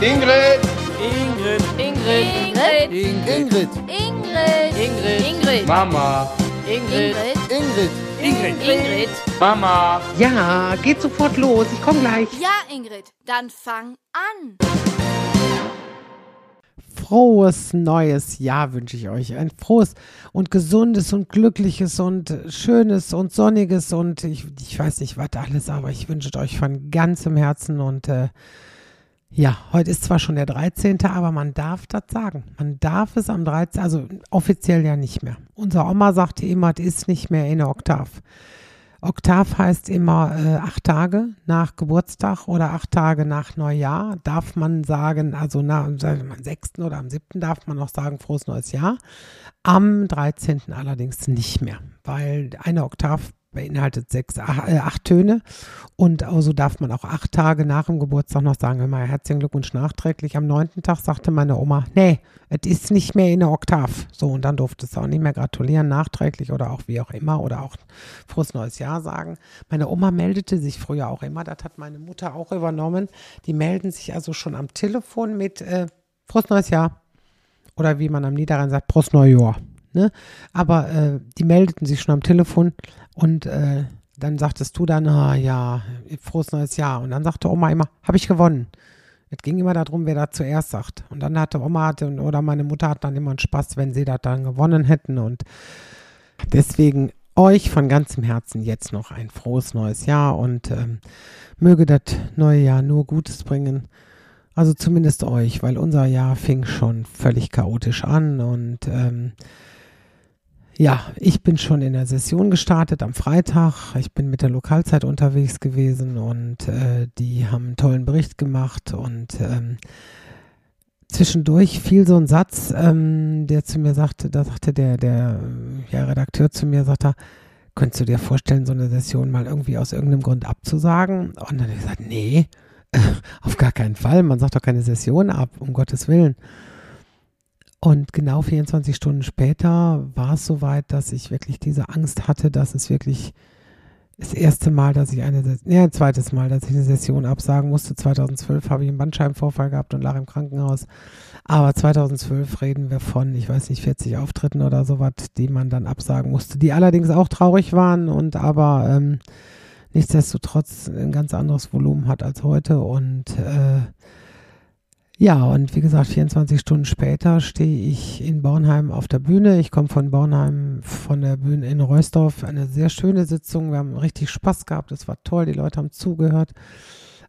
Ingrid! Ingrid. Ingrid. Ingrid. Ingrid. Ingrid. Ingrid. Mama! Ingrid. Ingrid. Ingrid. Ingrid. Mama! Ja, geht sofort los. Ich komme gleich. Ja, Ingrid, dann fang an. Frohes neues Jahr wünsche ich euch. Ein frohes und gesundes und glückliches und schönes und sonniges und ich, ich weiß nicht, was alles, aber ich wünsche euch von ganzem Herzen und äh, ja, heute ist zwar schon der 13., aber man darf das sagen. Man darf es am 13., also offiziell ja nicht mehr. Unser Oma sagte immer, es ist nicht mehr in der Oktav. Oktav heißt immer äh, acht Tage nach Geburtstag oder acht Tage nach Neujahr darf man sagen, also na, am 6. oder am 7. darf man noch sagen, frohes neues Jahr. Am 13. allerdings nicht mehr, weil eine Oktav beinhaltet sechs, ach, äh, acht Töne und also darf man auch acht Tage nach dem Geburtstag noch sagen, immer herzlichen Glückwunsch nachträglich. Am neunten Tag sagte meine Oma, nee, es ist nicht mehr in der Oktav. So, und dann durfte es auch nicht mehr gratulieren, nachträglich oder auch wie auch immer oder auch frohes neues Jahr sagen. Meine Oma meldete sich früher auch immer, das hat meine Mutter auch übernommen. Die melden sich also schon am Telefon mit äh, frohes neues Jahr. Oder wie man am Niederrhein sagt, Prost Neujahr. Ne? Aber äh, die meldeten sich schon am Telefon und äh, dann sagtest du dann, ah, ja, frohes neues Jahr. Und dann sagte Oma immer, habe ich gewonnen. Es ging immer darum, wer da zuerst sagt. Und dann hatte Oma hatte, oder meine Mutter hat dann immer einen Spaß, wenn sie das dann gewonnen hätten. Und deswegen euch von ganzem Herzen jetzt noch ein frohes neues Jahr und ähm, möge das neue Jahr nur Gutes bringen. Also zumindest euch, weil unser Jahr fing schon völlig chaotisch an und ähm, ja, ich bin schon in der Session gestartet am Freitag. Ich bin mit der Lokalzeit unterwegs gewesen und äh, die haben einen tollen Bericht gemacht und ähm, zwischendurch fiel so ein Satz, ähm, der zu mir sagte, da sagte der, der ja, Redakteur zu mir, sagt er, könntest du dir vorstellen, so eine Session mal irgendwie aus irgendeinem Grund abzusagen? Und dann habe ich gesagt, nee, auf gar keinen Fall. Man sagt doch keine Session ab, um Gottes Willen. Und genau 24 Stunden später war es soweit, dass ich wirklich diese Angst hatte, dass es wirklich das erste Mal, dass ich eine, ja, zweites Mal, dass ich eine Session absagen musste. 2012 habe ich einen Bandscheibenvorfall gehabt und lag im Krankenhaus. Aber 2012 reden wir von, ich weiß nicht, 40 Auftritten oder sowas, die man dann absagen musste, die allerdings auch traurig waren und aber ähm, nichtsdestotrotz ein ganz anderes Volumen hat als heute und äh, ja, und wie gesagt, 24 Stunden später stehe ich in Bornheim auf der Bühne. Ich komme von Bornheim von der Bühne in Reusdorf. Eine sehr schöne Sitzung. Wir haben richtig Spaß gehabt. Es war toll. Die Leute haben zugehört.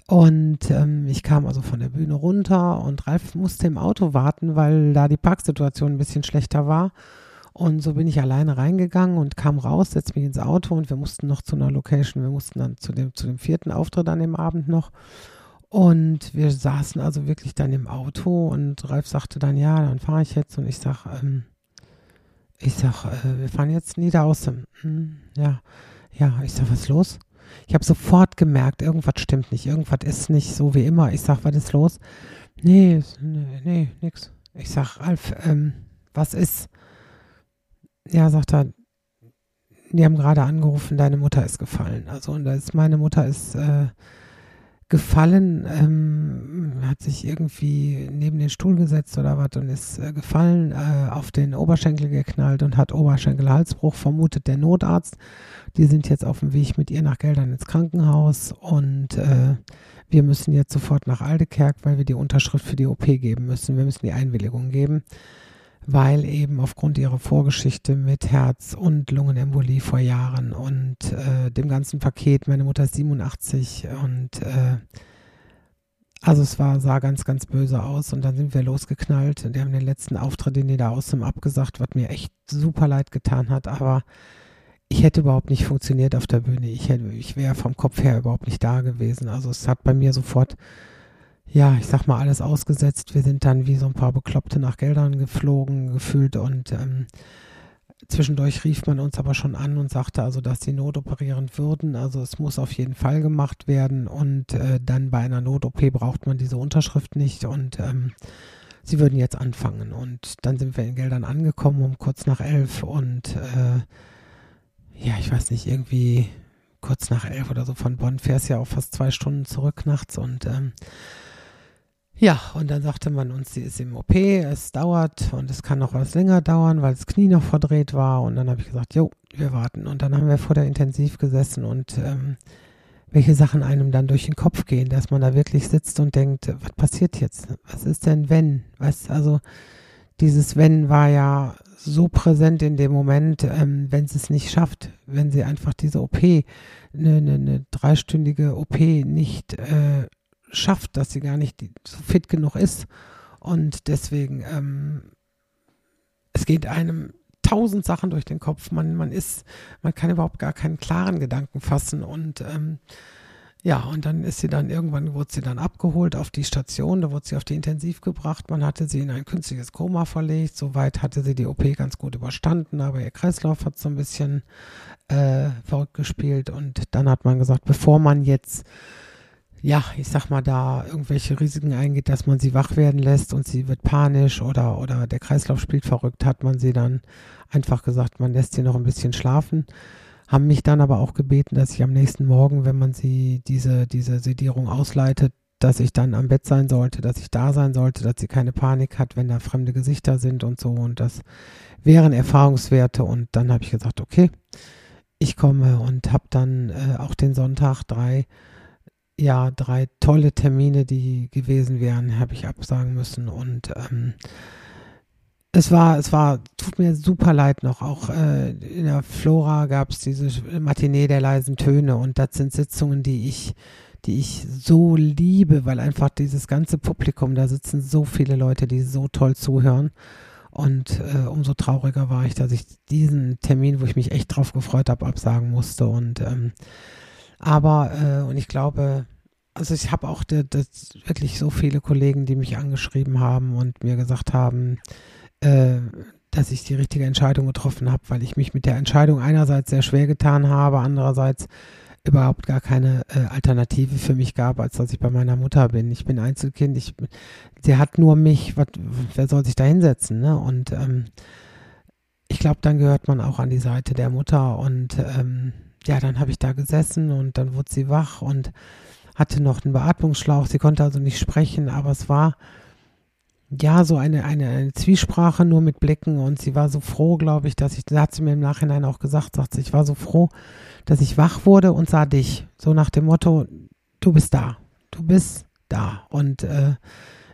Und ähm, ich kam also von der Bühne runter und Ralf musste im Auto warten, weil da die Parksituation ein bisschen schlechter war. Und so bin ich alleine reingegangen und kam raus, setzte mich ins Auto und wir mussten noch zu einer Location. Wir mussten dann zu dem, zu dem vierten Auftritt an dem Abend noch. Und wir saßen also wirklich dann im Auto und Ralf sagte dann, ja, dann fahre ich jetzt. Und ich sag, ähm, ich sag, äh, wir fahren jetzt Niederaußen. Hm, ja, ja, ich sag, was ist los? Ich habe sofort gemerkt, irgendwas stimmt nicht, irgendwas ist nicht so wie immer. Ich sag, was ist los? Nee, nee, nee nix. Ich sag, Ralf, ähm, was ist? Ja, sagt er, die haben gerade angerufen, deine Mutter ist gefallen. Also, und da ist meine Mutter ist, äh, gefallen, ähm, hat sich irgendwie neben den Stuhl gesetzt oder was und ist äh, gefallen, äh, auf den Oberschenkel geknallt und hat Oberschenkelhalsbruch, vermutet der Notarzt. Die sind jetzt auf dem Weg mit ihr nach Geldern ins Krankenhaus und äh, wir müssen jetzt sofort nach Aldekerk, weil wir die Unterschrift für die OP geben müssen. Wir müssen die Einwilligung geben weil eben aufgrund ihrer Vorgeschichte mit Herz- und Lungenembolie vor Jahren und äh, dem ganzen Paket, meine Mutter ist 87 und äh, also es war, sah ganz, ganz böse aus und dann sind wir losgeknallt und die haben den letzten Auftritt in Niederaußen abgesagt, was mir echt super leid getan hat, aber ich hätte überhaupt nicht funktioniert auf der Bühne. Ich, ich wäre vom Kopf her überhaupt nicht da gewesen. Also es hat bei mir sofort ja, ich sag mal, alles ausgesetzt. Wir sind dann wie so ein paar Bekloppte nach Geldern geflogen, gefühlt und ähm, zwischendurch rief man uns aber schon an und sagte also, dass sie notoperieren würden. Also es muss auf jeden Fall gemacht werden und äh, dann bei einer Not-OP braucht man diese Unterschrift nicht und ähm, sie würden jetzt anfangen. Und dann sind wir in Geldern angekommen um kurz nach elf und äh, ja, ich weiß nicht, irgendwie kurz nach elf oder so von Bonn fährst ja auch fast zwei Stunden zurück nachts und ähm, Ja, und dann sagte man uns, sie ist im OP, es dauert und es kann noch was länger dauern, weil das Knie noch verdreht war. Und dann habe ich gesagt, jo, wir warten. Und dann haben wir vor der Intensiv gesessen und ähm, welche Sachen einem dann durch den Kopf gehen, dass man da wirklich sitzt und denkt, was passiert jetzt? Was ist denn wenn? Was, also dieses wenn war ja so präsent in dem Moment, ähm, wenn sie es nicht schafft, wenn sie einfach diese OP, eine, eine, eine dreistündige OP nicht äh, schafft, dass sie gar nicht so fit genug ist. Und deswegen, ähm, es geht einem tausend Sachen durch den Kopf. Man, man ist, man kann überhaupt gar keinen klaren Gedanken fassen. Und ähm, ja, und dann ist sie dann irgendwann, wurde sie dann abgeholt auf die Station, da wurde sie auf die Intensiv gebracht. Man hatte sie in ein künstliches Koma verlegt. Soweit hatte sie die OP ganz gut überstanden, aber ihr Kreislauf hat so ein bisschen äh, verrückt gespielt. Und dann hat man gesagt, bevor man jetzt ja, ich sag mal, da irgendwelche Risiken eingeht, dass man sie wach werden lässt und sie wird panisch oder, oder der Kreislauf spielt verrückt, hat man sie dann einfach gesagt, man lässt sie noch ein bisschen schlafen. Haben mich dann aber auch gebeten, dass ich am nächsten Morgen, wenn man sie diese, diese Sedierung ausleitet, dass ich dann am Bett sein sollte, dass ich da sein sollte, dass sie keine Panik hat, wenn da fremde Gesichter sind und so. Und das wären Erfahrungswerte. Und dann habe ich gesagt, okay, ich komme und habe dann äh, auch den Sonntag drei ja, drei tolle Termine, die gewesen wären, habe ich absagen müssen. Und ähm, es war, es war, tut mir super leid noch. Auch äh, in der Flora gab es diese Matinee der leisen Töne und das sind Sitzungen, die ich, die ich so liebe, weil einfach dieses ganze Publikum, da sitzen so viele Leute, die so toll zuhören. Und äh, umso trauriger war ich, dass ich diesen Termin, wo ich mich echt drauf gefreut habe, absagen musste. Und ähm, aber, äh, und ich glaube, also ich habe auch de, de, wirklich so viele Kollegen, die mich angeschrieben haben und mir gesagt haben, äh, dass ich die richtige Entscheidung getroffen habe, weil ich mich mit der Entscheidung einerseits sehr schwer getan habe, andererseits überhaupt gar keine äh, Alternative für mich gab, als dass ich bei meiner Mutter bin. Ich bin Einzelkind, ich, sie hat nur mich, wat, wer soll sich da hinsetzen? Ne? Und ähm, ich glaube, dann gehört man auch an die Seite der Mutter und ähm, ja, dann habe ich da gesessen und dann wurde sie wach und hatte noch einen Beatmungsschlauch. Sie konnte also nicht sprechen, aber es war ja so eine, eine, eine Zwiesprache nur mit Blicken und sie war so froh, glaube ich, dass ich, da hat sie mir im Nachhinein auch gesagt, sagt sie, ich war so froh, dass ich wach wurde und sah dich. So nach dem Motto, du bist da, du bist da. Und äh,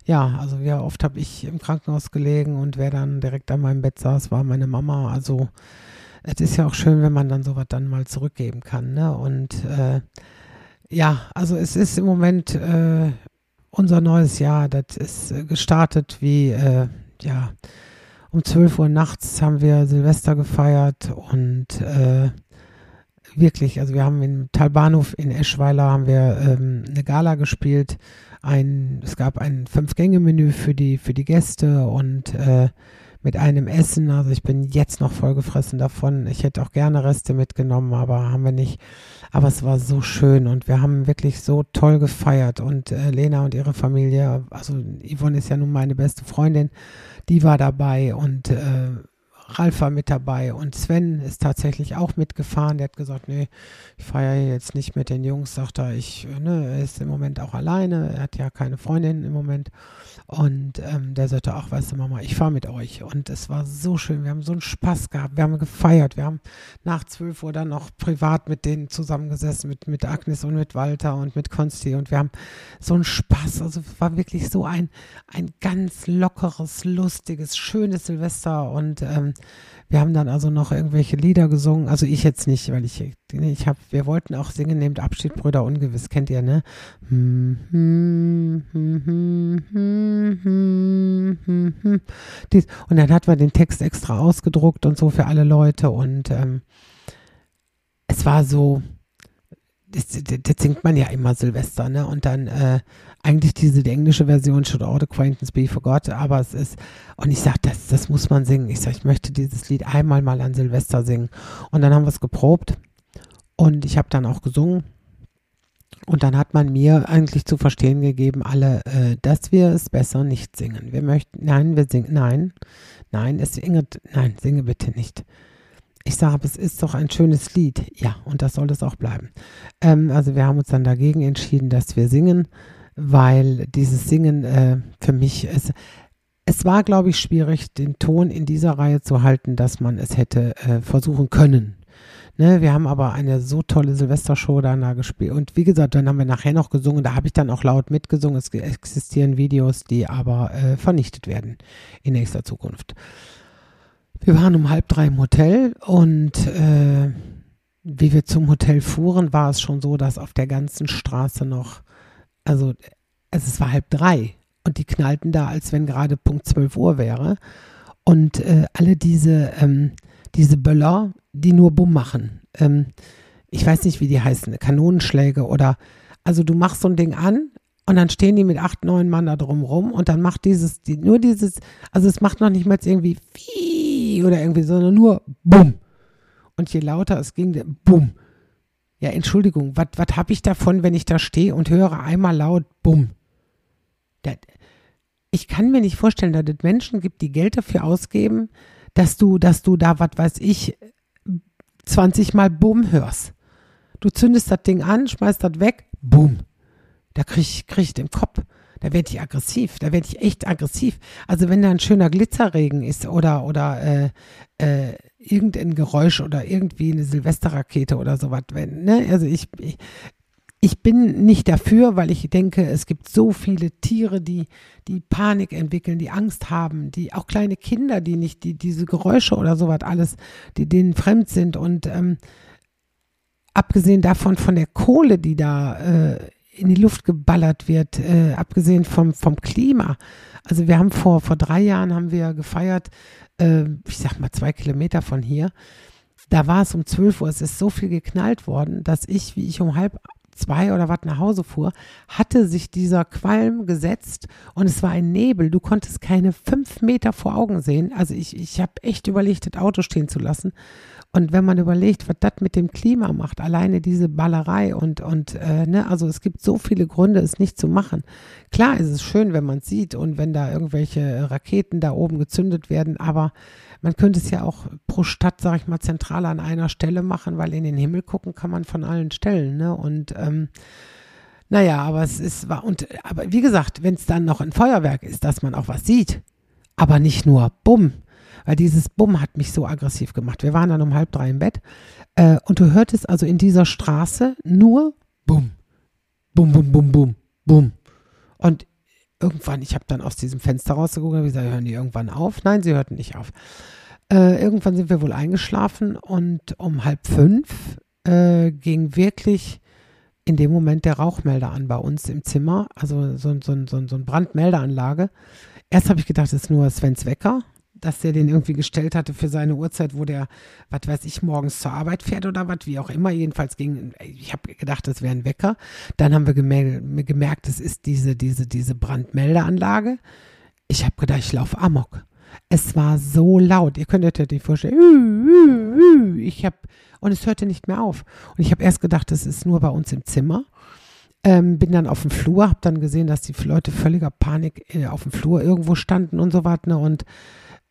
ja, also wie oft habe ich im Krankenhaus gelegen und wer dann direkt an meinem Bett saß, war meine Mama. Also es ist ja auch schön, wenn man dann sowas dann mal zurückgeben kann. Ne? Und äh, ja, also es ist im Moment äh, unser neues Jahr. Das ist äh, gestartet wie, äh, ja, um 12 Uhr nachts haben wir Silvester gefeiert und äh, wirklich, also wir haben im Talbahnhof in Eschweiler haben wir ähm, eine Gala gespielt. Ein, es gab ein Fünf-Gänge-Menü für die, für die Gäste und äh, mit einem Essen. Also ich bin jetzt noch vollgefressen davon. Ich hätte auch gerne Reste mitgenommen, aber haben wir nicht. Aber es war so schön und wir haben wirklich so toll gefeiert. Und äh, Lena und ihre Familie, also Yvonne ist ja nun meine beste Freundin, die war dabei und äh, Ralf war mit dabei und Sven ist tatsächlich auch mitgefahren. Der hat gesagt, nee, ich feiere jetzt nicht mit den Jungs, sagt er, ich, ne, er ist im Moment auch alleine, er hat ja keine Freundin im Moment. Und ähm, der sagte, ach, weißt du, Mama, ich fahre mit euch. Und es war so schön, wir haben so einen Spaß gehabt, wir haben gefeiert, wir haben nach 12 Uhr dann noch privat mit denen zusammengesessen, mit, mit Agnes und mit Walter und mit Konsti und wir haben so einen Spaß, also es war wirklich so ein, ein ganz lockeres, lustiges, schönes Silvester und ähm, wir haben dann also noch irgendwelche Lieder gesungen. Also ich jetzt nicht, weil ich, ich habe, wir wollten auch singen, nehmt Abschied, Brüder Ungewiss, kennt ihr, ne? Und dann hat man den Text extra ausgedruckt und so für alle Leute und ähm, es war so, das, das, singt man ja immer Silvester, ne? Und dann äh, eigentlich diese die englische Version Should All Acquaintance Be Forgot, aber es ist, und ich sag, das, das muss man singen. Ich sag, ich möchte dieses Lied einmal mal an Silvester singen. Und dann haben wir es geprobt und ich habe dann auch gesungen. Und dann hat man mir eigentlich zu verstehen gegeben, alle, äh, dass wir es besser nicht singen. Wir möchten, nein, wir singen, nein, nein, es singet, nein, singe bitte nicht. Ich sage, es ist doch ein schönes Lied. Ja, und das soll es auch bleiben. Ähm, also wir haben uns dann dagegen entschieden, dass wir singen. weil dieses Singen äh, für mich, es, es war, glaube ich, schwierig, den Ton in dieser Reihe zu halten, dass man es hätte äh, versuchen können. Ne, wir haben aber eine so tolle Silvestershow da gespielt. Und wie gesagt, dann haben wir nachher noch gesungen. Da habe ich dann auch laut mitgesungen. Es existieren Videos, die aber äh, vernichtet werden in nächster Zukunft. Wir waren um halb drei im Hotel und äh, wie wir zum Hotel fuhren, war es schon so, dass auf der ganzen Straße noch, also, also es war halb drei und die knallten da, als wenn gerade Punkt 12 Uhr wäre. Und äh, alle diese, ähm, diese Böller, die nur Bumm machen. Ähm, ich weiß nicht, wie die heißen, Kanonenschläge oder, also du machst so ein Ding an und dann stehen die mit acht, neun Mann da drumrum und dann macht dieses, die, nur dieses, also es macht noch nicht mal irgendwie Fii oder irgendwie, sondern nur Bumm. Und je lauter es ging, Bumm. Ja, Entschuldigung, was habe ich davon, wenn ich da stehe und höre einmal laut Bumm? ich kann mir nicht vorstellen, dass es Menschen gibt, die Geld dafür ausgeben, dass du, dass du da, was weiß ich, 20 Mal Bumm hörst. Du zündest das Ding an, schmeißt das weg, Bumm. Da krieg ich, krieg ich den Kopf. Da werde ich aggressiv. Da werde ich echt aggressiv. Also wenn da ein schöner Glitzerregen ist oder, oder äh, äh, irgendein Geräusch oder irgendwie eine Silvesterrakete oder sowas, wenn, ne? Also ich, ich, ich bin nicht dafür, weil ich denke, es gibt so viele Tiere, die, die Panik entwickeln, die Angst haben, die auch kleine Kinder, die nicht, die diese Geräusche oder sowas alles, die denen fremd sind. Und ähm, abgesehen davon von der Kohle, die da äh, in die Luft geballert wird, äh, abgesehen vom, vom Klima. Also wir haben vor, vor drei Jahren haben wir gefeiert, äh, ich sag mal zwei Kilometer von hier. Da war es um 12 Uhr, es ist so viel geknallt worden, dass ich, wie ich um halb zwei oder was nach Hause fuhr, hatte sich dieser Qualm gesetzt und es war ein Nebel. Du konntest keine fünf Meter vor Augen sehen. Also ich, ich habe echt überlegt, das Auto stehen zu lassen. Und wenn man überlegt, was das mit dem Klima macht, alleine diese Ballerei und, und äh, ne, also es gibt so viele Gründe, es nicht zu machen. Klar ist es schön, wenn man es sieht und wenn da irgendwelche Raketen da oben gezündet werden, aber man könnte es ja auch pro Stadt, sag ich mal, zentral an einer Stelle machen, weil in den Himmel gucken kann man von allen Stellen. Ne? Und ähm, naja, aber es ist, und aber wie gesagt, wenn es dann noch ein Feuerwerk ist, dass man auch was sieht, aber nicht nur Bumm, weil dieses Bumm hat mich so aggressiv gemacht. Wir waren dann um halb drei im Bett äh, und du hörtest also in dieser Straße nur Bumm, Bumm, Bumm, Bumm, Bumm, Bumm. Und irgendwann, ich habe dann aus diesem Fenster rausgeguckt und gesagt, hören die irgendwann auf? Nein, sie hörten nicht auf. Äh, irgendwann sind wir wohl eingeschlafen und um halb fünf äh, ging wirklich in dem Moment der Rauchmelder an bei uns im Zimmer, also so, so, so, so eine Brandmeldeanlage. Erst habe ich gedacht, es ist nur Svens Wecker, dass der den irgendwie gestellt hatte für seine Uhrzeit, wo der, was weiß ich, morgens zur Arbeit fährt oder was, wie auch immer. Jedenfalls ging, ich habe gedacht, das wäre ein Wecker. Dann haben wir gemerkt, es ist diese, diese, diese Brandmeldeanlage. Ich habe gedacht, ich laufe Amok. Es war so laut. Ihr könnt euch das vorstellen. Ich habe, und es hörte nicht mehr auf. Und ich habe erst gedacht, es ist nur bei uns im Zimmer. Ähm, bin dann auf dem Flur, habe dann gesehen, dass die Leute völliger Panik äh, auf dem Flur irgendwo standen und so weiter. Ne? Und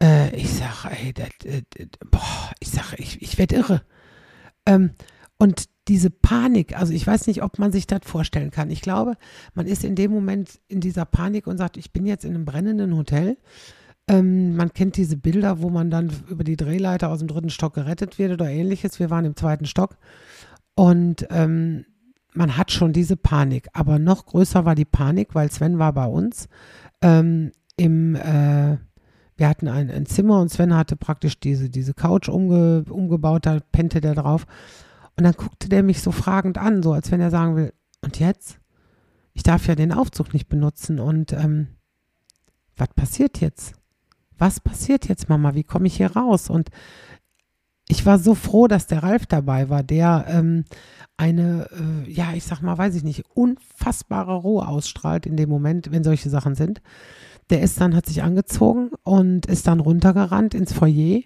äh, ich sage, ey, das, das, boah, ich sage, ich, ich werde irre. Ähm, und diese Panik, also ich weiß nicht, ob man sich das vorstellen kann. Ich glaube, man ist in dem Moment in dieser Panik und sagt, ich bin jetzt in einem brennenden Hotel. Ähm, man kennt diese Bilder, wo man dann über die Drehleiter aus dem dritten Stock gerettet wird oder ähnliches. Wir waren im zweiten Stock und ähm, man hat schon diese Panik. Aber noch größer war die Panik, weil Sven war bei uns ähm, im äh, wir hatten ein, ein, Zimmer und Sven hatte praktisch diese, diese Couch umge, umgebaut, da pennte der drauf. Und dann guckte der mich so fragend an, so als wenn er sagen will, und jetzt? Ich darf ja den Aufzug nicht benutzen und ähm, was passiert jetzt? was passiert jetzt, Mama? Wie komme ich hier raus? Und ich war so froh, dass der Ralf dabei war, der ähm, eine, äh, ja, ich sag mal, weiß ich nicht, unfassbare Ruhe ausstrahlt in dem Moment, wenn solche Sachen sind. Der ist dann, hat sich angezogen und ist dann runtergerannt ins Foyer.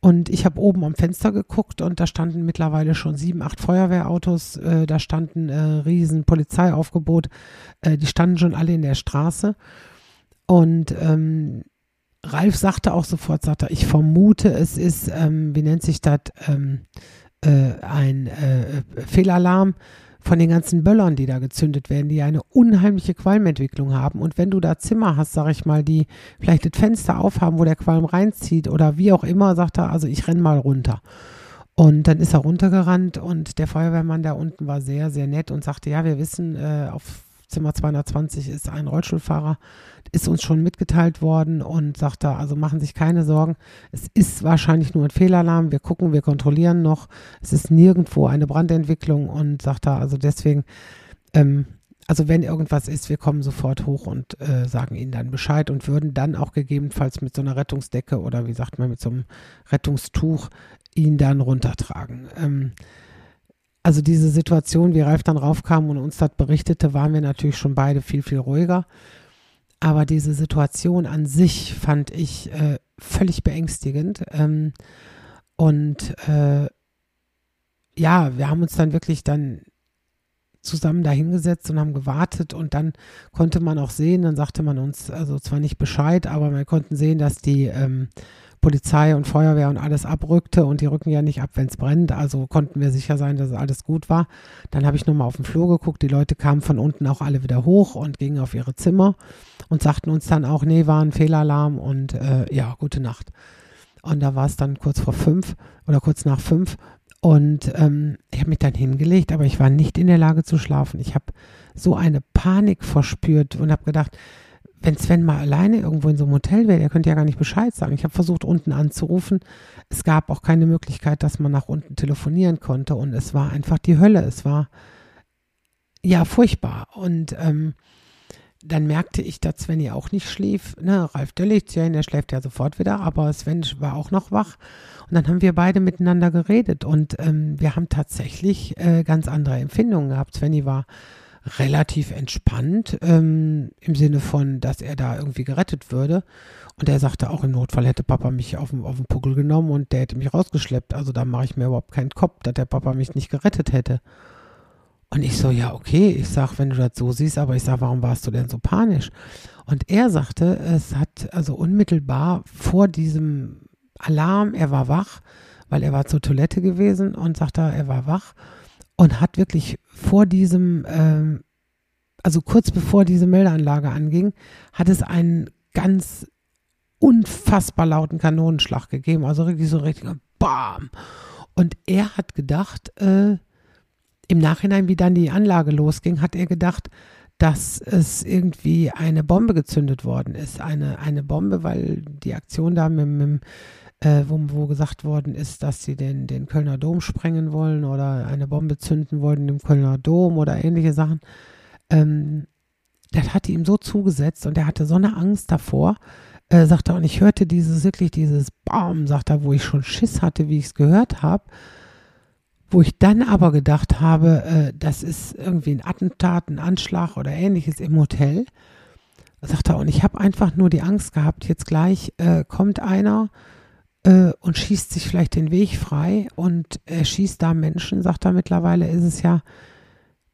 Und ich habe oben am Fenster geguckt und da standen mittlerweile schon sieben, acht Feuerwehrautos, äh, da standen äh, riesen Polizeiaufgebot, äh, die standen schon alle in der Straße. Und ähm, Ralf sagte auch sofort, sagte ich vermute, es ist, ähm, wie nennt sich das, ähm, äh, ein äh, Fehlalarm von den ganzen Böllern, die da gezündet werden, die eine unheimliche Qualmentwicklung haben. Und wenn du da Zimmer hast, sag ich mal, die vielleicht das Fenster aufhaben, wo der Qualm reinzieht oder wie auch immer, sagt er, also ich renn mal runter. Und dann ist er runtergerannt und der Feuerwehrmann da unten war sehr, sehr nett und sagte, ja, wir wissen, äh, auf Zimmer 220 ist ein Rollstuhlfahrer, ist uns schon mitgeteilt worden und sagt da, also machen sich keine Sorgen. Es ist wahrscheinlich nur ein Fehlalarm. Wir gucken, wir kontrollieren noch. Es ist nirgendwo eine Brandentwicklung und sagt da, also deswegen, ähm, also wenn irgendwas ist, wir kommen sofort hoch und äh, sagen Ihnen dann Bescheid und würden dann auch gegebenenfalls mit so einer Rettungsdecke oder wie sagt man, mit so einem Rettungstuch ihn dann runtertragen. Ähm, also diese Situation, wie Ralf dann raufkam und uns das berichtete, waren wir natürlich schon beide viel, viel ruhiger. Aber diese Situation an sich fand ich äh, völlig beängstigend. Ähm, und äh, ja, wir haben uns dann wirklich dann zusammen dahingesetzt und haben gewartet und dann konnte man auch sehen, dann sagte man uns also zwar nicht Bescheid, aber wir konnten sehen, dass die ähm, Polizei und Feuerwehr und alles abrückte und die rücken ja nicht ab, wenn es brennt. Also konnten wir sicher sein, dass alles gut war. Dann habe ich nochmal auf den Flur geguckt. Die Leute kamen von unten auch alle wieder hoch und gingen auf ihre Zimmer und sagten uns dann auch, nee, war ein Fehlalarm und äh, ja, gute Nacht. Und da war es dann kurz vor fünf oder kurz nach fünf. Und ähm, ich habe mich dann hingelegt, aber ich war nicht in der Lage zu schlafen. Ich habe so eine Panik verspürt und habe gedacht, wenn Sven mal alleine irgendwo in so einem Hotel wäre, der könnte ja gar nicht Bescheid sagen. Ich habe versucht, unten anzurufen. Es gab auch keine Möglichkeit, dass man nach unten telefonieren konnte. Und es war einfach die Hölle. Es war ja furchtbar. Und ähm, dann merkte ich, dass Sven ja auch nicht schlief. Ne, Ralf Döllichchen, der schläft ja sofort wieder, aber Sven war auch noch wach. Und dann haben wir beide miteinander geredet und ähm, wir haben tatsächlich äh, ganz andere Empfindungen gehabt. Svenny war relativ entspannt ähm, im Sinne von, dass er da irgendwie gerettet würde. Und er sagte auch im Notfall hätte Papa mich auf den, auf den Puckel genommen und der hätte mich rausgeschleppt. Also da mache ich mir überhaupt keinen Kopf, dass der Papa mich nicht gerettet hätte. Und ich so, ja, okay, ich sag, wenn du das so siehst, aber ich sag, warum warst du denn so panisch? Und er sagte, es hat also unmittelbar vor diesem Alarm, er war wach, weil er war zur Toilette gewesen und sagte, er war wach und hat wirklich vor diesem, ähm, also kurz bevor diese Meldeanlage anging, hat es einen ganz unfassbar lauten Kanonenschlag gegeben, also richtig so richtig Bam. Und er hat gedacht, äh, im Nachhinein, wie dann die Anlage losging, hat er gedacht, dass es irgendwie eine Bombe gezündet worden ist. Eine, eine Bombe, weil die Aktion da mit, mit äh, wo, wo, gesagt worden ist, dass sie den, den Kölner Dom sprengen wollen oder eine Bombe zünden wollen im Kölner Dom oder ähnliche Sachen. Ähm, das hatte ihm so zugesetzt und er hatte so eine Angst davor, äh, sagt er, und ich hörte dieses, wirklich dieses Baum, sagt er, wo ich schon Schiss hatte, wie ich es gehört habe, wo ich dann aber gedacht habe, äh, das ist irgendwie ein Attentat, ein Anschlag oder ähnliches im Hotel. Sagt er, und ich habe einfach nur die Angst gehabt, jetzt gleich äh, kommt einer äh, und schießt sich vielleicht den Weg frei und er schießt da Menschen, sagt er mittlerweile, ist es ja,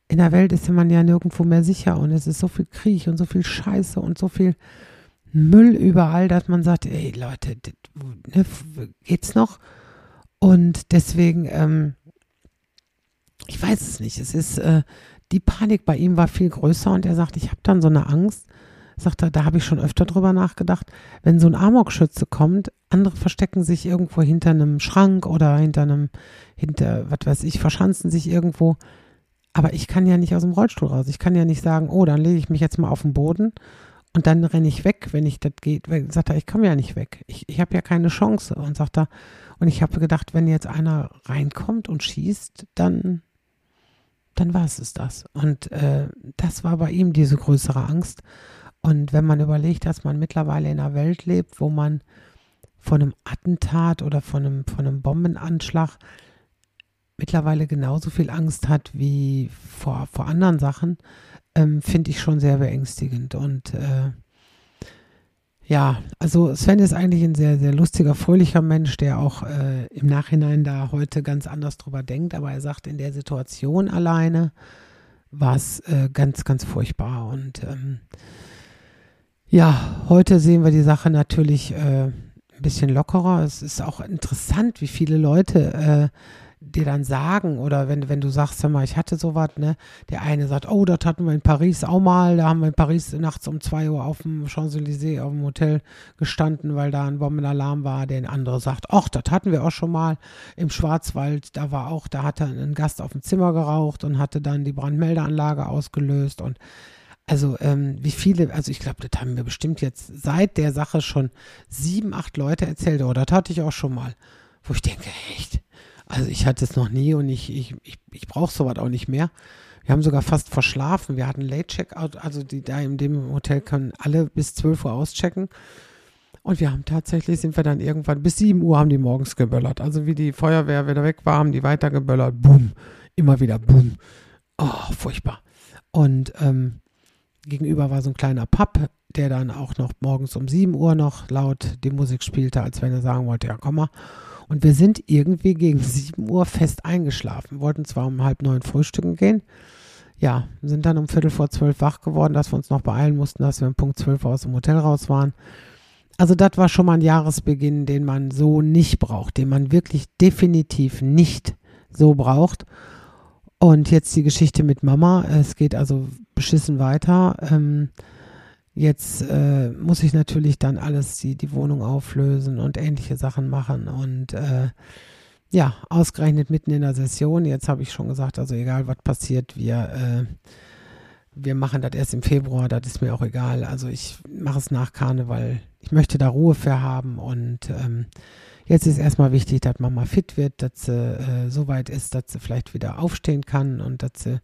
in der Welt ist man ja nirgendwo mehr sicher und es ist so viel Krieg und so viel Scheiße und so viel Müll überall, dass man sagt, ey Leute, ne, geht's noch? Und deswegen, ähm, ich weiß es nicht, es ist, äh, die Panik bei ihm war viel größer und er sagt, ich habe dann so eine Angst, sagt er, da habe ich schon öfter drüber nachgedacht, wenn so ein Amokschütze kommt, andere verstecken sich irgendwo hinter einem Schrank oder hinter einem, hinter, was weiß ich, verschanzen sich irgendwo. Aber ich kann ja nicht aus dem Rollstuhl raus. Ich kann ja nicht sagen, oh, dann lege ich mich jetzt mal auf den Boden und dann renne ich weg, wenn ich das geht. Sagt er, ich komme ja nicht weg. Ich, ich habe ja keine Chance. Und sagt er, und ich habe gedacht, wenn jetzt einer reinkommt und schießt, dann, dann war es das. Und äh, das war bei ihm diese größere Angst. Und wenn man überlegt, dass man mittlerweile in einer Welt lebt, wo man von einem Attentat oder von einem, von einem Bombenanschlag mittlerweile genauso viel Angst hat wie vor, vor anderen Sachen, ähm, finde ich schon sehr beängstigend. Und äh, ja, also Sven ist eigentlich ein sehr, sehr lustiger, fröhlicher Mensch, der auch äh, im Nachhinein da heute ganz anders drüber denkt. Aber er sagt, in der Situation alleine war es äh, ganz, ganz furchtbar. Und ähm, ja, heute sehen wir die Sache natürlich äh, ein bisschen lockerer. Es ist auch interessant, wie viele Leute äh, dir dann sagen oder wenn, wenn du sagst, sag mal, ich hatte sowas, ne, der eine sagt, oh, das hatten wir in Paris auch mal, da haben wir in Paris nachts um zwei Uhr auf dem Champs-Élysées auf dem Hotel gestanden, weil da ein Bombenalarm war, der andere sagt, ach, das hatten wir auch schon mal im Schwarzwald, da war auch, da hatte ein Gast auf dem Zimmer geraucht und hatte dann die Brandmeldeanlage ausgelöst und also ähm, wie viele, also ich glaube, das haben wir bestimmt jetzt seit der Sache schon sieben, acht Leute erzählt, oh, das hatte ich auch schon mal. Wo ich denke, echt? Also ich hatte es noch nie und ich, ich, ich, ich brauche sowas auch nicht mehr. Wir haben sogar fast verschlafen. Wir hatten Late Checkout, also die da in dem Hotel können alle bis 12 Uhr auschecken. Und wir haben tatsächlich, sind wir dann irgendwann, bis 7 Uhr haben die morgens geböllert. Also wie die Feuerwehr wieder weg war, haben die weiter geböllert. Boom. Immer wieder boom. Oh, furchtbar. Und ähm, gegenüber war so ein kleiner Pub, der dann auch noch morgens um 7 Uhr noch laut die Musik spielte, als wenn er sagen wollte, ja komm mal. Und wir sind irgendwie gegen 7 Uhr fest eingeschlafen, wollten zwar um halb neun frühstücken gehen, ja, sind dann um Viertel vor zwölf wach geworden, dass wir uns noch beeilen mussten, dass wir um Punkt zwölf aus dem Hotel raus waren. Also das war schon mal ein Jahresbeginn, den man so nicht braucht, den man wirklich definitiv nicht so braucht. Und jetzt die Geschichte mit Mama. Es geht also beschissen weiter. Ähm, jetzt äh, muss ich natürlich dann alles, die, die Wohnung auflösen und ähnliche Sachen machen. Und äh, ja, ausgerechnet mitten in der Session. Jetzt habe ich schon gesagt, also egal was passiert, wir, äh, wir machen das erst im Februar, das ist mir auch egal. Also ich mache es nach Karneval. Ich möchte da Ruhe für haben und ähm, Jetzt ist erstmal wichtig, dass Mama fit wird, dass sie äh, so weit ist, dass sie vielleicht wieder aufstehen kann und dass sie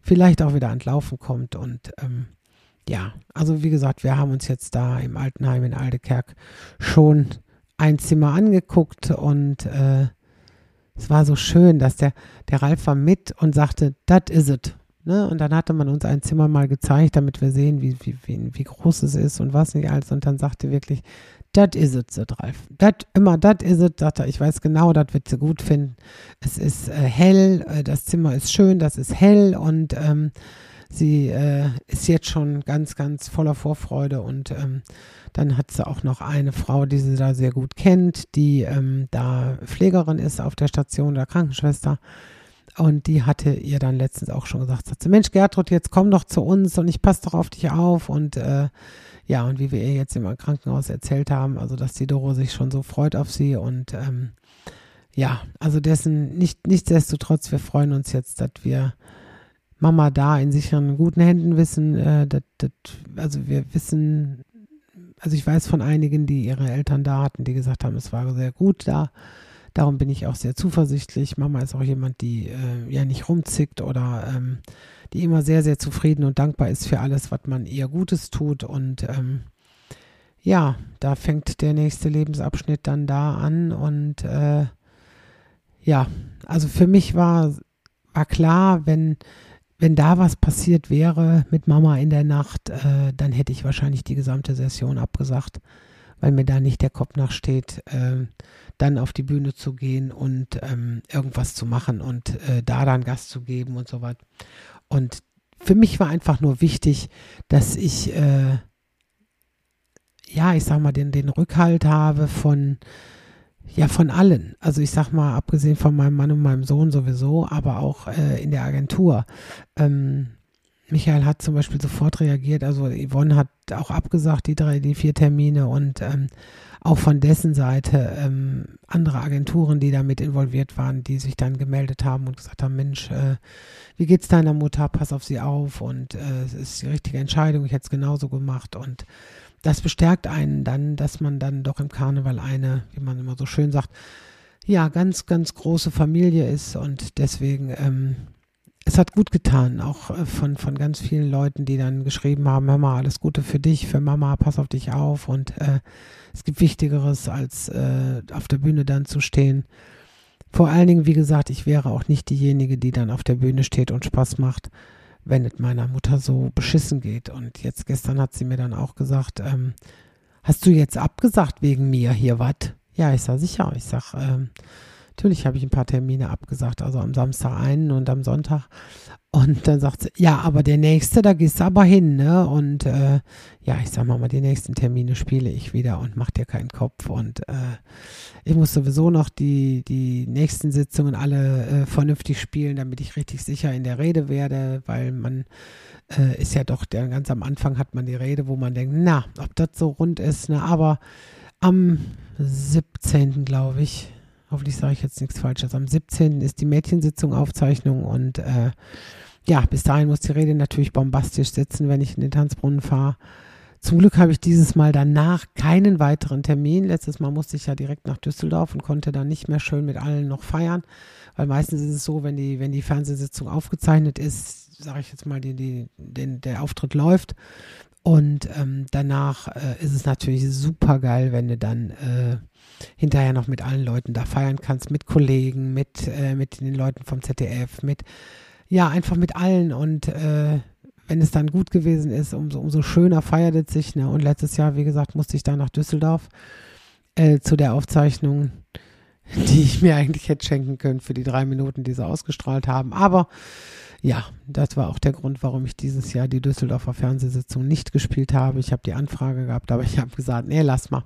vielleicht auch wieder ans Laufen kommt. Und ähm, ja, also wie gesagt, wir haben uns jetzt da im Altenheim in Aldekerk schon ein Zimmer angeguckt und äh, es war so schön, dass der, der Ralf war mit und sagte, das is it. Ne? Und dann hatte man uns ein Zimmer mal gezeigt, damit wir sehen, wie, wie, wie, wie groß es ist und was nicht alles. Und dann sagte wirklich, das is it, so Ralf. Das, immer das is it, sagt er, ich weiß genau, das wird sie gut finden. Es ist äh, hell, äh, das Zimmer ist schön, das ist hell und ähm, sie äh, ist jetzt schon ganz, ganz voller Vorfreude und ähm, dann hat sie auch noch eine Frau, die sie da sehr gut kennt, die ähm, da Pflegerin ist auf der Station der Krankenschwester. Und die hatte ihr dann letztens auch schon gesagt, sagt sie, Mensch Gertrud, jetzt komm doch zu uns und ich passe doch auf dich auf und äh, ja, und wie wir ihr jetzt im Krankenhaus erzählt haben, also dass die Doro sich schon so freut auf sie und ähm, ja, also dessen, nicht, nichtsdestotrotz, wir freuen uns jetzt, dass wir Mama da in sicheren, guten Händen wissen, äh, dass, dass, also wir wissen, also ich weiß von einigen, die ihre Eltern da hatten, die gesagt haben, es war sehr gut da. Darum bin ich auch sehr zuversichtlich. Mama ist auch jemand, die äh, ja nicht rumzickt oder ähm, die immer sehr, sehr zufrieden und dankbar ist für alles, was man ihr Gutes tut. Und ähm, ja, da fängt der nächste Lebensabschnitt dann da an. Und äh, ja, also für mich war, war klar, wenn, wenn da was passiert wäre mit Mama in der Nacht, äh, dann hätte ich wahrscheinlich die gesamte Session abgesagt, weil mir da nicht der Kopf nachsteht, äh, dann auf die Bühne zu gehen und ähm, irgendwas zu machen und äh, da dann Gast zu geben und so weiter. Und für mich war einfach nur wichtig, dass ich, äh, ja, ich sag mal, den, den Rückhalt habe von, ja, von allen. Also ich sag mal, abgesehen von meinem Mann und meinem Sohn sowieso, aber auch äh, in der Agentur. Ähm, Michael hat zum Beispiel sofort reagiert, also Yvonne hat auch abgesagt, die drei, die vier Termine und ähm, auch von dessen Seite ähm, andere Agenturen, die damit involviert waren, die sich dann gemeldet haben und gesagt haben, Mensch, äh, wie geht's deiner Mutter? Pass auf sie auf und äh, es ist die richtige Entscheidung, ich hätte es genauso gemacht und das bestärkt einen dann, dass man dann doch im Karneval eine, wie man immer so schön sagt, ja, ganz, ganz große Familie ist und deswegen ähm, es hat gut getan, auch äh, von, von ganz vielen Leuten, die dann geschrieben haben, hör mal, alles Gute für dich, für Mama, pass auf dich auf und äh, es gibt Wichtigeres, als äh, auf der Bühne dann zu stehen. Vor allen Dingen, wie gesagt, ich wäre auch nicht diejenige, die dann auf der Bühne steht und Spaß macht, wenn es meiner Mutter so beschissen geht. Und jetzt gestern hat sie mir dann auch gesagt, ähm, hast du jetzt abgesagt wegen mir hier was? Ja, ich sag sicher. Ich sag, ähm, Natürlich habe ich ein paar Termine abgesagt, also am Samstag einen und am Sonntag. Und dann sagt sie, ja, aber der nächste, da gehst du aber hin, ne? Und äh, ja, ich sag mal, die nächsten Termine spiele ich wieder und mach dir keinen Kopf. Und äh, ich muss sowieso noch die, die nächsten Sitzungen alle äh, vernünftig spielen, damit ich richtig sicher in der Rede werde, weil man äh, ist ja doch, der, ganz am Anfang hat man die Rede, wo man denkt, na, ob das so rund ist, ne? Aber am 17. glaube ich, hoffentlich sage ich jetzt nichts Falsches, am 17. ist die Mädchensitzung Aufzeichnung und äh, ja, bis dahin muss die Rede natürlich bombastisch sitzen, wenn ich in den Tanzbrunnen fahre. Zum Glück habe ich dieses Mal danach keinen weiteren Termin. Letztes Mal musste ich ja direkt nach Düsseldorf und konnte dann nicht mehr schön mit allen noch feiern, weil meistens ist es so, wenn die, wenn die Fernsehsitzung aufgezeichnet ist, sage ich jetzt mal, die, die, den, der Auftritt läuft. Und ähm, danach äh, ist es natürlich super geil, wenn du dann äh, hinterher noch mit allen Leuten da feiern kannst, mit Kollegen, mit, äh, mit den Leuten vom ZDF, mit ja, einfach mit allen und äh, wenn es dann gut gewesen ist, umso, umso schöner feiert es sich. Ne? Und letztes Jahr, wie gesagt, musste ich da nach Düsseldorf äh, zu der Aufzeichnung, die ich mir eigentlich hätte schenken können für die drei Minuten, die sie ausgestrahlt haben. Aber ja, das war auch der Grund, warum ich dieses Jahr die Düsseldorfer Fernsehsitzung nicht gespielt habe. Ich habe die Anfrage gehabt, aber ich habe gesagt, nee, lass mal.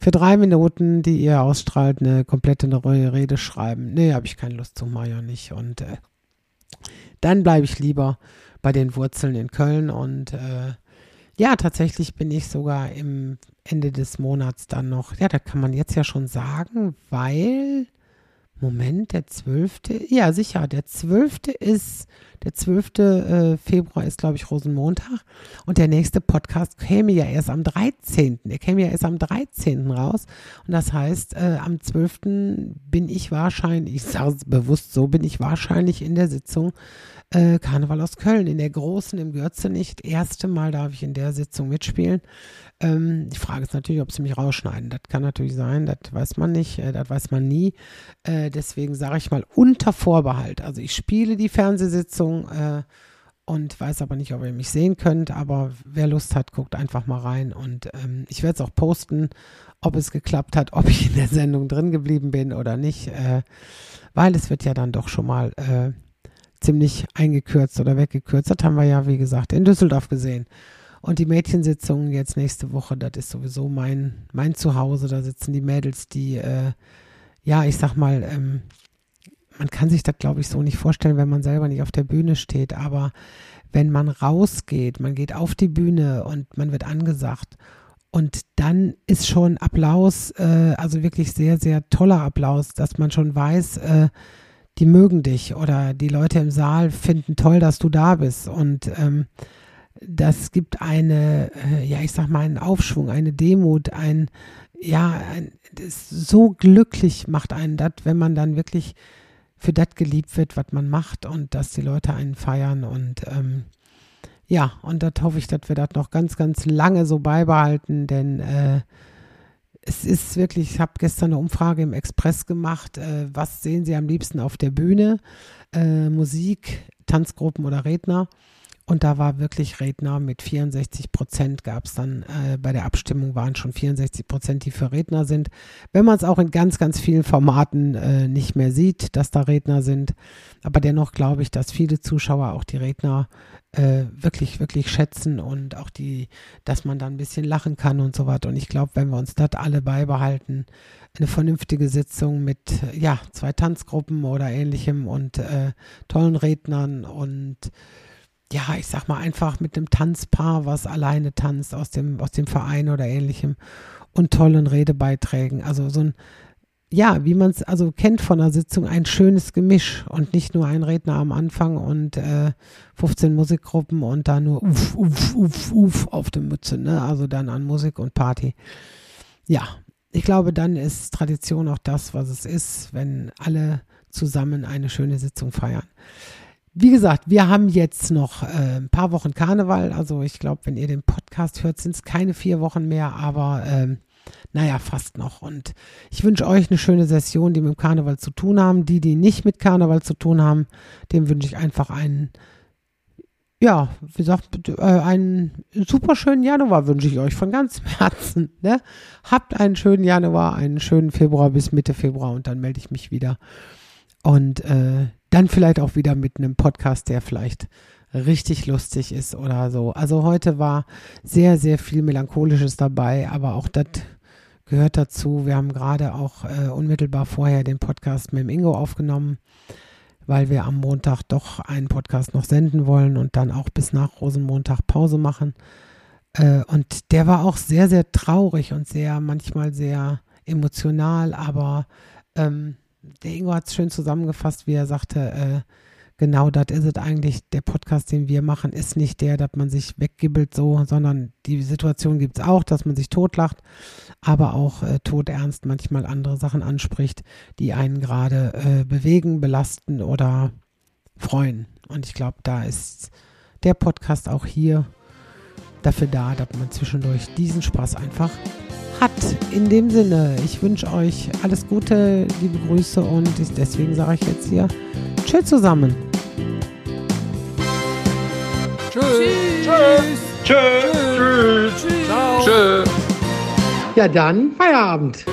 Für drei Minuten, die ihr ausstrahlt, eine komplette neue Rede schreiben. Nee, habe ich keine Lust zu, Maja nicht. Und äh, dann bleibe ich lieber bei den Wurzeln in Köln und äh, ja, tatsächlich bin ich sogar im Ende des Monats dann noch, ja, da kann man jetzt ja schon sagen, weil, Moment, der 12. Ja, sicher, der 12. ist, der 12. Äh, Februar ist, glaube ich, Rosenmontag und der nächste Podcast käme ja erst am 13. Der käme ja erst am 13. raus und das heißt, äh, am 12. bin ich wahrscheinlich, ich sage es bewusst so, bin ich wahrscheinlich in der Sitzung äh, Karneval aus Köln, in der großen, im Gürzenich. Erste Mal darf ich in der Sitzung mitspielen. Ähm, die Frage ist natürlich, ob sie mich rausschneiden. Das kann natürlich sein, das weiß man nicht, äh, das weiß man nie. Äh, deswegen sage ich mal unter Vorbehalt. Also ich spiele die Fernsehsitzung äh, und weiß aber nicht, ob ihr mich sehen könnt. Aber wer Lust hat, guckt einfach mal rein. Und ähm, ich werde es auch posten, ob es geklappt hat, ob ich in der Sendung drin geblieben bin oder nicht. Äh, weil es wird ja dann doch schon mal äh, ziemlich eingekürzt oder weggekürzt. Das haben wir ja, wie gesagt, in Düsseldorf gesehen. Und die Mädchensitzung jetzt nächste Woche, das ist sowieso mein, mein Zuhause. Da sitzen die Mädels, die, äh, ja, ich sag mal, ähm, man kann sich das, glaube ich, so nicht vorstellen, wenn man selber nicht auf der Bühne steht. Aber wenn man rausgeht, man geht auf die Bühne und man wird angesagt. Und dann ist schon Applaus, äh, also wirklich sehr, sehr toller Applaus, dass man schon weiß, äh, die mögen dich oder die Leute im Saal finden toll, dass du da bist. Und ähm, das gibt eine, äh, ja, ich sag mal, einen Aufschwung, eine Demut, ein, ja, ein, so glücklich macht einen das, wenn man dann wirklich für das geliebt wird, was man macht und dass die Leute einen feiern und ähm, ja, und das hoffe ich, dass wir das noch ganz, ganz lange so beibehalten, denn äh, es ist wirklich, ich habe gestern eine Umfrage im Express gemacht, äh, was sehen Sie am liebsten auf der Bühne? Äh, Musik, Tanzgruppen oder Redner? Und da war wirklich Redner mit 64 Prozent gab es dann äh, bei der Abstimmung waren schon 64 Prozent, die für Redner sind. Wenn man es auch in ganz, ganz vielen Formaten äh, nicht mehr sieht, dass da Redner sind. Aber dennoch glaube ich, dass viele Zuschauer auch die Redner äh, wirklich, wirklich schätzen und auch die, dass man da ein bisschen lachen kann und so weiter. Und ich glaube, wenn wir uns das alle beibehalten, eine vernünftige Sitzung mit ja, zwei Tanzgruppen oder ähnlichem und äh, tollen Rednern und ja, ich sag mal einfach mit einem Tanzpaar, was alleine tanzt aus dem, aus dem Verein oder ähnlichem und tollen Redebeiträgen. Also so ein, ja, wie man es also kennt von einer Sitzung, ein schönes Gemisch und nicht nur ein Redner am Anfang und äh, 15 Musikgruppen und da nur uff, uff, uff, uff auf der Mütze, ne? Also dann an Musik und Party. Ja, ich glaube, dann ist Tradition auch das, was es ist, wenn alle zusammen eine schöne Sitzung feiern. Wie gesagt, wir haben jetzt noch äh, ein paar Wochen Karneval. Also ich glaube, wenn ihr den Podcast hört, sind es keine vier Wochen mehr, aber ähm, naja, fast noch. Und ich wünsche euch eine schöne Session, die mit Karneval zu tun haben. Die, die nicht mit Karneval zu tun haben, dem wünsche ich einfach einen, ja, wie gesagt, äh, einen super schönen Januar wünsche ich euch von ganzem Herzen. Ne? Habt einen schönen Januar, einen schönen Februar bis Mitte Februar und dann melde ich mich wieder. Und äh, dann vielleicht auch wieder mit einem Podcast, der vielleicht richtig lustig ist oder so. Also heute war sehr, sehr viel Melancholisches dabei, aber auch das gehört dazu. Wir haben gerade auch äh, unmittelbar vorher den Podcast mit dem Ingo aufgenommen, weil wir am Montag doch einen Podcast noch senden wollen und dann auch bis nach Rosenmontag Pause machen. Äh, und der war auch sehr, sehr traurig und sehr, manchmal sehr emotional, aber ähm, der Ingo hat es schön zusammengefasst, wie er sagte, äh, genau das ist es eigentlich. Der Podcast, den wir machen, ist nicht der, dass man sich weggibbelt so, sondern die Situation gibt es auch, dass man sich totlacht, aber auch äh, todernst manchmal andere Sachen anspricht, die einen gerade äh, bewegen, belasten oder freuen. Und ich glaube, da ist der Podcast auch hier dafür da, dass man zwischendurch diesen Spaß einfach hat. In dem Sinne, ich wünsche euch alles Gute, liebe Grüße und deswegen sage ich jetzt hier Tschüss zusammen. Tschüss. Tschüss. Tschüss. Tschüss. Tschüss. Tschüss. Ja, dann Feierabend.